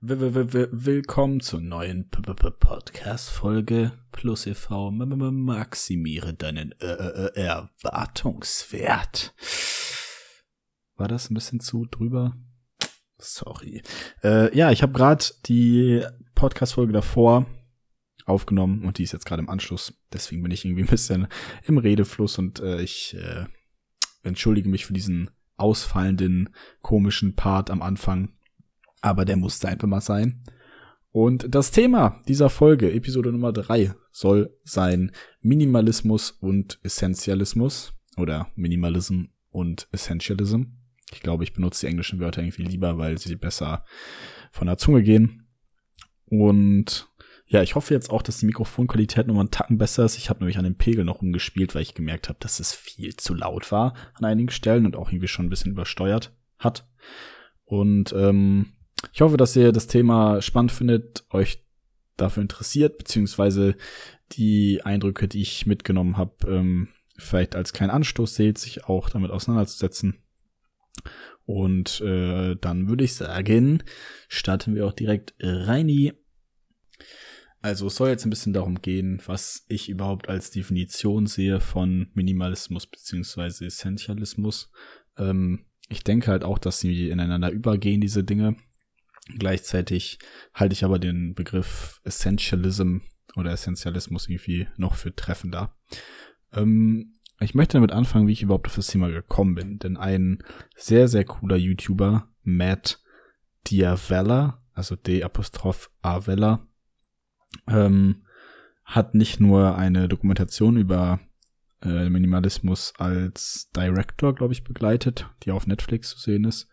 Willkommen zur neuen Podcast-Folge Plus e.V. Maximiere deinen äh, äh, äh, Erwartungswert. War das ein bisschen zu drüber? Sorry. Äh, ja, ich habe gerade die Podcast-Folge davor aufgenommen und die ist jetzt gerade im Anschluss. Deswegen bin ich irgendwie ein bisschen im Redefluss und äh, ich äh, entschuldige mich für diesen ausfallenden komischen Part am Anfang aber der musste einfach mal sein. Und das Thema dieser Folge, Episode Nummer drei, soll sein Minimalismus und Essentialismus oder Minimalism und Essentialism. Ich glaube, ich benutze die englischen Wörter irgendwie lieber, weil sie besser von der Zunge gehen. Und ja, ich hoffe jetzt auch, dass die Mikrofonqualität nochmal einen Tacken besser ist. Ich habe nämlich an dem Pegel noch umgespielt, weil ich gemerkt habe, dass es viel zu laut war an einigen Stellen und auch irgendwie schon ein bisschen übersteuert hat. Und ähm, ich hoffe, dass ihr das Thema spannend findet, euch dafür interessiert, beziehungsweise die Eindrücke, die ich mitgenommen habe, ähm, vielleicht als kleinen Anstoß seht, sich auch damit auseinanderzusetzen. Und äh, dann würde ich sagen, starten wir auch direkt rein. Also es soll jetzt ein bisschen darum gehen, was ich überhaupt als Definition sehe von Minimalismus beziehungsweise Essentialismus. Ähm, ich denke halt auch, dass sie ineinander übergehen, diese Dinge. Gleichzeitig halte ich aber den Begriff Essentialism oder Essentialismus irgendwie noch für treffender. Ähm, ich möchte damit anfangen, wie ich überhaupt auf das Thema gekommen bin. Denn ein sehr, sehr cooler YouTuber, Matt Diavella, also D-Apostroph-A-Vella, ähm, hat nicht nur eine Dokumentation über äh, Minimalismus als Director, glaube ich, begleitet, die auf Netflix zu sehen ist,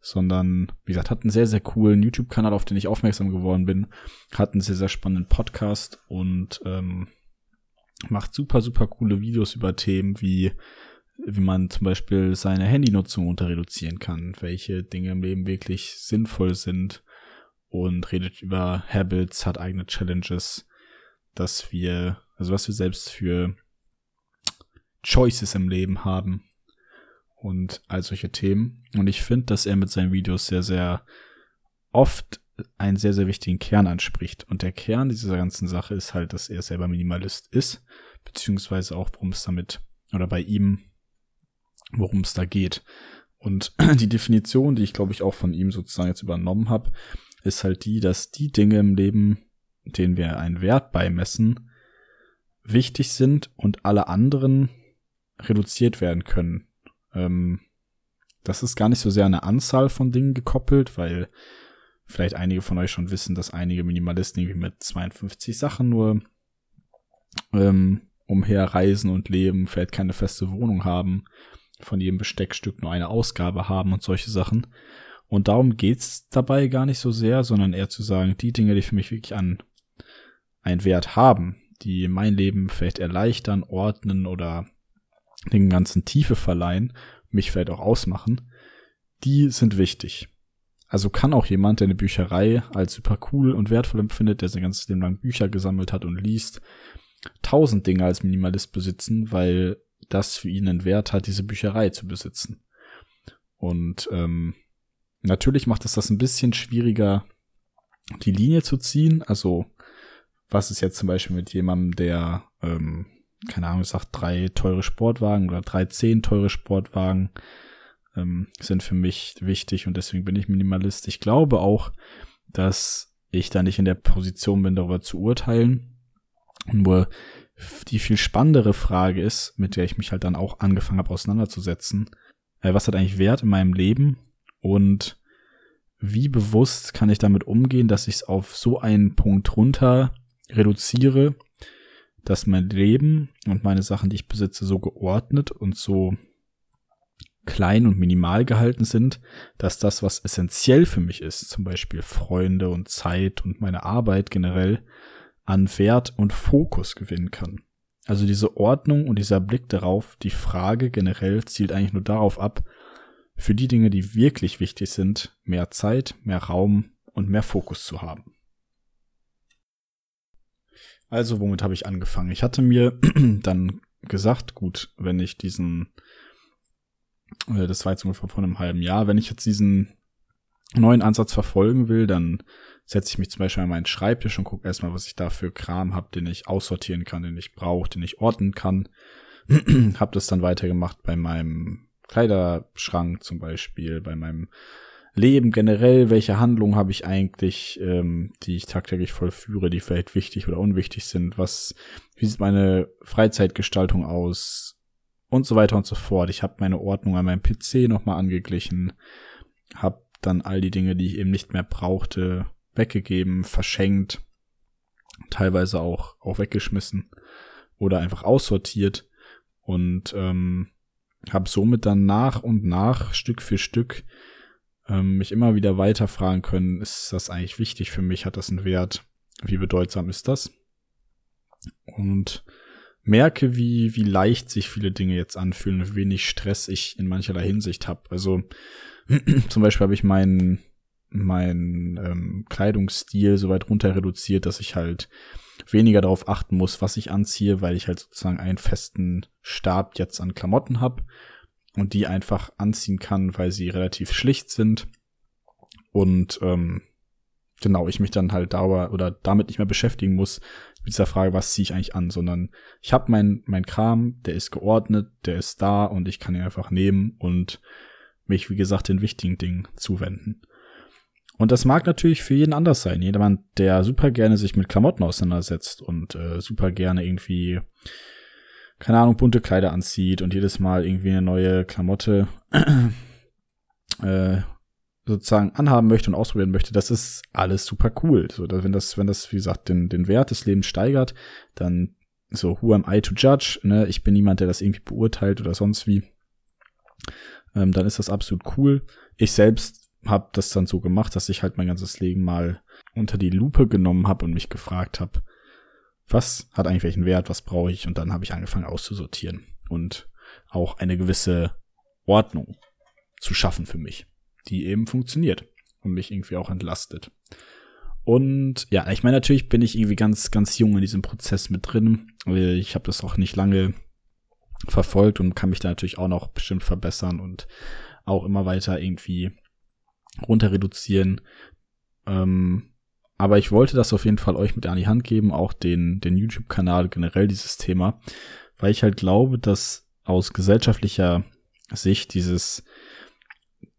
sondern, wie gesagt, hat einen sehr, sehr coolen YouTube-Kanal, auf den ich aufmerksam geworden bin, hat einen sehr, sehr spannenden Podcast und ähm, macht super, super coole Videos über Themen wie wie man zum Beispiel seine Handynutzung unter reduzieren kann, welche Dinge im Leben wirklich sinnvoll sind und redet über Habits, hat eigene Challenges, dass wir, also was wir selbst für Choices im Leben haben und all solche Themen. Und ich finde, dass er mit seinen Videos sehr, sehr oft einen sehr, sehr wichtigen Kern anspricht. Und der Kern dieser ganzen Sache ist halt, dass er selber Minimalist ist, beziehungsweise auch, worum es damit, oder bei ihm, worum es da geht. Und die Definition, die ich glaube ich auch von ihm sozusagen jetzt übernommen habe, ist halt die, dass die Dinge im Leben, denen wir einen Wert beimessen, wichtig sind und alle anderen reduziert werden können. Ähm, das ist gar nicht so sehr an eine Anzahl von Dingen gekoppelt, weil vielleicht einige von euch schon wissen, dass einige Minimalisten irgendwie mit 52 Sachen nur ähm, umherreisen und leben, vielleicht keine feste Wohnung haben, von jedem Besteckstück nur eine Ausgabe haben und solche Sachen. Und darum geht's dabei gar nicht so sehr, sondern eher zu sagen, die Dinge, die für mich wirklich an einen Wert haben, die mein Leben vielleicht erleichtern, ordnen oder den ganzen Tiefe verleihen, mich vielleicht auch ausmachen, die sind wichtig. Also kann auch jemand, der eine Bücherei als super cool und wertvoll empfindet, der sein ganzes Leben lang Bücher gesammelt hat und liest, tausend Dinge als Minimalist besitzen, weil das für ihn einen Wert hat, diese Bücherei zu besitzen. Und ähm, natürlich macht es das ein bisschen schwieriger, die Linie zu ziehen. Also was ist jetzt zum Beispiel mit jemandem, der ähm, keine Ahnung, ich sag drei teure Sportwagen oder drei zehn teure Sportwagen ähm, sind für mich wichtig und deswegen bin ich Minimalist. Ich glaube auch, dass ich da nicht in der Position bin, darüber zu urteilen. Nur die viel spannendere Frage ist, mit der ich mich halt dann auch angefangen habe auseinanderzusetzen, äh, was hat eigentlich Wert in meinem Leben und wie bewusst kann ich damit umgehen, dass ich es auf so einen Punkt runter reduziere, dass mein Leben und meine Sachen, die ich besitze, so geordnet und so klein und minimal gehalten sind, dass das, was essentiell für mich ist, zum Beispiel Freunde und Zeit und meine Arbeit generell, an Wert und Fokus gewinnen kann. Also diese Ordnung und dieser Blick darauf, die Frage generell zielt eigentlich nur darauf ab, für die Dinge, die wirklich wichtig sind, mehr Zeit, mehr Raum und mehr Fokus zu haben. Also, womit habe ich angefangen? Ich hatte mir dann gesagt, gut, wenn ich diesen, äh, das war jetzt ungefähr vor einem halben Jahr, wenn ich jetzt diesen neuen Ansatz verfolgen will, dann setze ich mich zum Beispiel an meinen Schreibtisch und gucke erstmal, was ich da für Kram habe, den ich aussortieren kann, den ich brauche, den ich ordnen kann. habe das dann weitergemacht bei meinem Kleiderschrank zum Beispiel, bei meinem Leben generell, welche Handlungen habe ich eigentlich, ähm, die ich tagtäglich vollführe, die vielleicht wichtig oder unwichtig sind, was, wie sieht meine Freizeitgestaltung aus und so weiter und so fort. Ich habe meine Ordnung an meinem PC nochmal angeglichen, habe dann all die Dinge, die ich eben nicht mehr brauchte, weggegeben, verschenkt, teilweise auch, auch weggeschmissen oder einfach aussortiert und ähm, habe somit dann nach und nach, Stück für Stück, ähm, mich immer wieder weiter fragen können, ist das eigentlich wichtig für mich, hat das einen Wert, wie bedeutsam ist das? Und merke, wie, wie leicht sich viele Dinge jetzt anfühlen, wie wenig Stress ich in mancherlei Hinsicht habe. Also zum Beispiel habe ich meinen mein ähm, Kleidungsstil so weit runter reduziert, dass ich halt weniger darauf achten muss, was ich anziehe, weil ich halt sozusagen einen festen Stab jetzt an Klamotten habe und die einfach anziehen kann, weil sie relativ schlicht sind und ähm, genau ich mich dann halt dauer oder damit nicht mehr beschäftigen muss mit dieser Frage, was ziehe ich eigentlich an, sondern ich habe mein mein Kram, der ist geordnet, der ist da und ich kann ihn einfach nehmen und mich wie gesagt den wichtigen Dingen zuwenden. Und das mag natürlich für jeden anders sein. Jedermann, der super gerne sich mit Klamotten auseinandersetzt und äh, super gerne irgendwie, keine Ahnung, bunte Kleider anzieht und jedes Mal irgendwie eine neue Klamotte äh, sozusagen anhaben möchte und ausprobieren möchte, das ist alles super cool. So, wenn das, wenn das, wie gesagt, den, den Wert des Lebens steigert, dann so, who am I to judge? Ne? Ich bin niemand, der das irgendwie beurteilt oder sonst wie. Ähm, dann ist das absolut cool. Ich selbst habe das dann so gemacht, dass ich halt mein ganzes Leben mal unter die Lupe genommen habe und mich gefragt habe, was hat eigentlich welchen Wert, was brauche ich? Und dann habe ich angefangen auszusortieren und auch eine gewisse Ordnung zu schaffen für mich, die eben funktioniert und mich irgendwie auch entlastet. Und ja, ich meine, natürlich bin ich irgendwie ganz, ganz jung in diesem Prozess mit drin. Ich habe das auch nicht lange verfolgt und kann mich da natürlich auch noch bestimmt verbessern und auch immer weiter irgendwie runter reduzieren. Ähm, aber ich wollte das auf jeden Fall euch mit an die Hand geben, auch den, den YouTube-Kanal generell dieses Thema, weil ich halt glaube, dass aus gesellschaftlicher Sicht dieses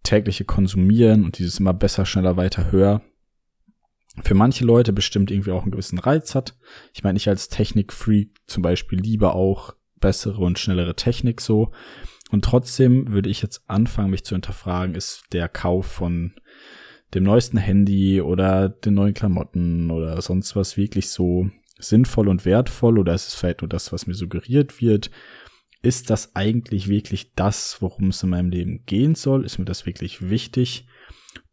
tägliche Konsumieren und dieses immer besser, schneller, weiter, höher für manche Leute bestimmt irgendwie auch einen gewissen Reiz hat. Ich meine, ich als Technikfreak zum Beispiel liebe auch bessere und schnellere Technik so. Und trotzdem würde ich jetzt anfangen, mich zu hinterfragen, ist der Kauf von dem neuesten Handy oder den neuen Klamotten oder sonst was wirklich so sinnvoll und wertvoll oder ist es vielleicht nur das, was mir suggeriert wird? Ist das eigentlich wirklich das, worum es in meinem Leben gehen soll? Ist mir das wirklich wichtig?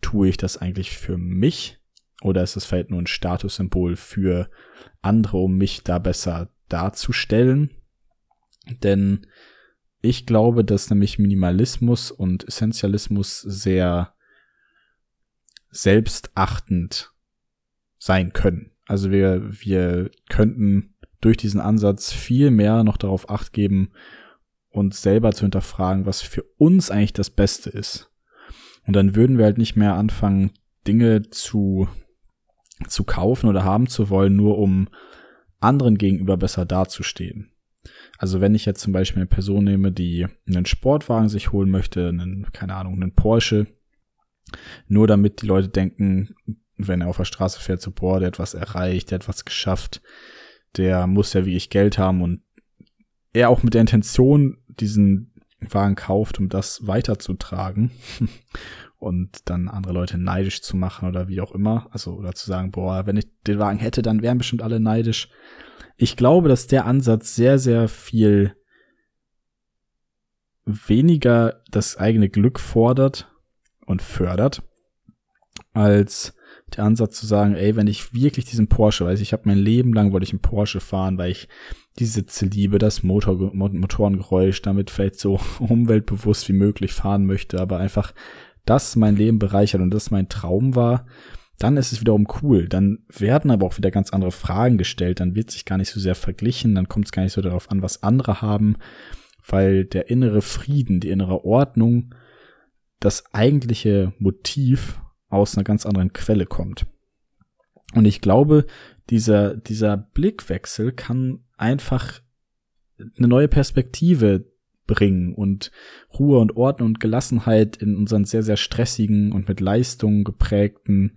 Tue ich das eigentlich für mich? Oder ist es vielleicht nur ein Statussymbol für andere, um mich da besser darzustellen? Denn ich glaube, dass nämlich Minimalismus und Essentialismus sehr selbstachtend sein können. Also wir, wir könnten durch diesen Ansatz viel mehr noch darauf acht geben, uns selber zu hinterfragen, was für uns eigentlich das Beste ist. Und dann würden wir halt nicht mehr anfangen, Dinge zu, zu kaufen oder haben zu wollen, nur um anderen gegenüber besser dazustehen. Also wenn ich jetzt zum Beispiel eine Person nehme, die einen Sportwagen sich holen möchte, einen, keine Ahnung, einen Porsche, nur damit die Leute denken, wenn er auf der Straße fährt, so, boah, der hat was erreicht, der hat was geschafft, der muss ja wirklich Geld haben und er auch mit der Intention diesen Wagen kauft, um das weiterzutragen und dann andere Leute neidisch zu machen oder wie auch immer. Also, oder zu sagen, boah, wenn ich den Wagen hätte, dann wären bestimmt alle neidisch. Ich glaube, dass der Ansatz sehr, sehr viel weniger das eigene Glück fordert und fördert, als der Ansatz zu sagen, ey, wenn ich wirklich diesen Porsche, weiß ich habe mein Leben lang wollte ich einen Porsche fahren, weil ich die Sitze liebe, das Motor, Motorengeräusch, damit vielleicht so umweltbewusst wie möglich fahren möchte, aber einfach das mein Leben bereichert und das mein Traum war, dann ist es wiederum cool. Dann werden aber auch wieder ganz andere Fragen gestellt. Dann wird sich gar nicht so sehr verglichen. Dann kommt es gar nicht so darauf an, was andere haben, weil der innere Frieden, die innere Ordnung, das eigentliche Motiv aus einer ganz anderen Quelle kommt. Und ich glaube, dieser, dieser Blickwechsel kann einfach eine neue Perspektive bringen und Ruhe und Ordnung und Gelassenheit in unseren sehr, sehr stressigen und mit Leistungen geprägten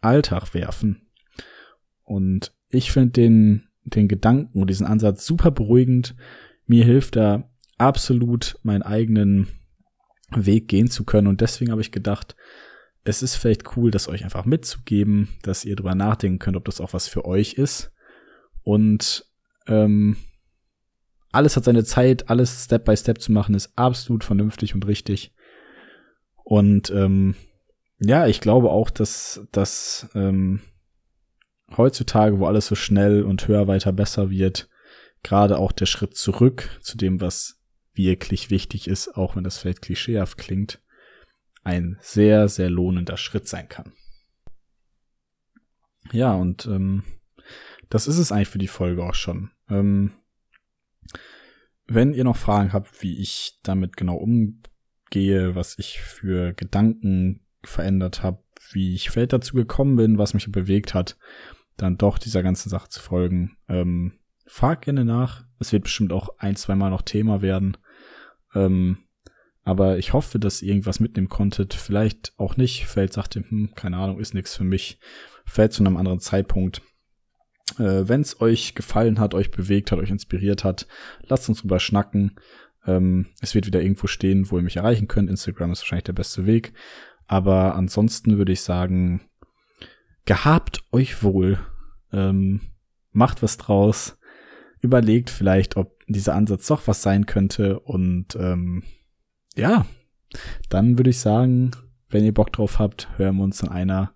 Alltag werfen. Und ich finde den, den Gedanken und diesen Ansatz super beruhigend. Mir hilft da absolut meinen eigenen Weg gehen zu können. Und deswegen habe ich gedacht, es ist vielleicht cool, das euch einfach mitzugeben, dass ihr drüber nachdenken könnt, ob das auch was für euch ist. Und ähm, alles hat seine Zeit, alles Step by Step zu machen, ist absolut vernünftig und richtig. Und ähm, ja, ich glaube auch, dass, dass ähm, heutzutage, wo alles so schnell und höher, weiter, besser wird, gerade auch der Schritt zurück zu dem, was wirklich wichtig ist, auch wenn das vielleicht klischeehaft klingt, ein sehr, sehr lohnender Schritt sein kann. Ja, und ähm, das ist es eigentlich für die Folge auch schon. Ähm, wenn ihr noch Fragen habt, wie ich damit genau umgehe, was ich für Gedanken verändert habe, wie ich vielleicht dazu gekommen bin, was mich bewegt hat, dann doch dieser ganzen Sache zu folgen, ähm, frag gerne nach. Es wird bestimmt auch ein, zwei Mal noch Thema werden. Ähm, aber ich hoffe, dass ihr irgendwas mitnehmen konntet. Vielleicht auch nicht. Vielleicht sagt ihr, hm, keine Ahnung, ist nichts für mich. Vielleicht zu einem anderen Zeitpunkt. Äh, Wenn es euch gefallen hat, euch bewegt hat, euch inspiriert hat, lasst uns drüber schnacken. Ähm, es wird wieder irgendwo stehen, wo ihr mich erreichen könnt. Instagram ist wahrscheinlich der beste Weg. Aber ansonsten würde ich sagen, gehabt euch wohl. Ähm, macht was draus. Überlegt vielleicht, ob dieser Ansatz doch was sein könnte. Und ähm, ja, dann würde ich sagen, wenn ihr Bock drauf habt, hören wir uns in einer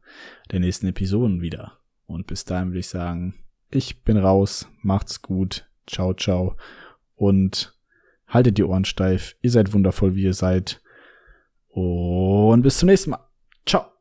der nächsten Episoden wieder. Und bis dahin würde ich sagen, ich bin raus, macht's gut, ciao, ciao und haltet die Ohren steif. Ihr seid wundervoll, wie ihr seid. Und bis zum nächsten Mal. Ciao.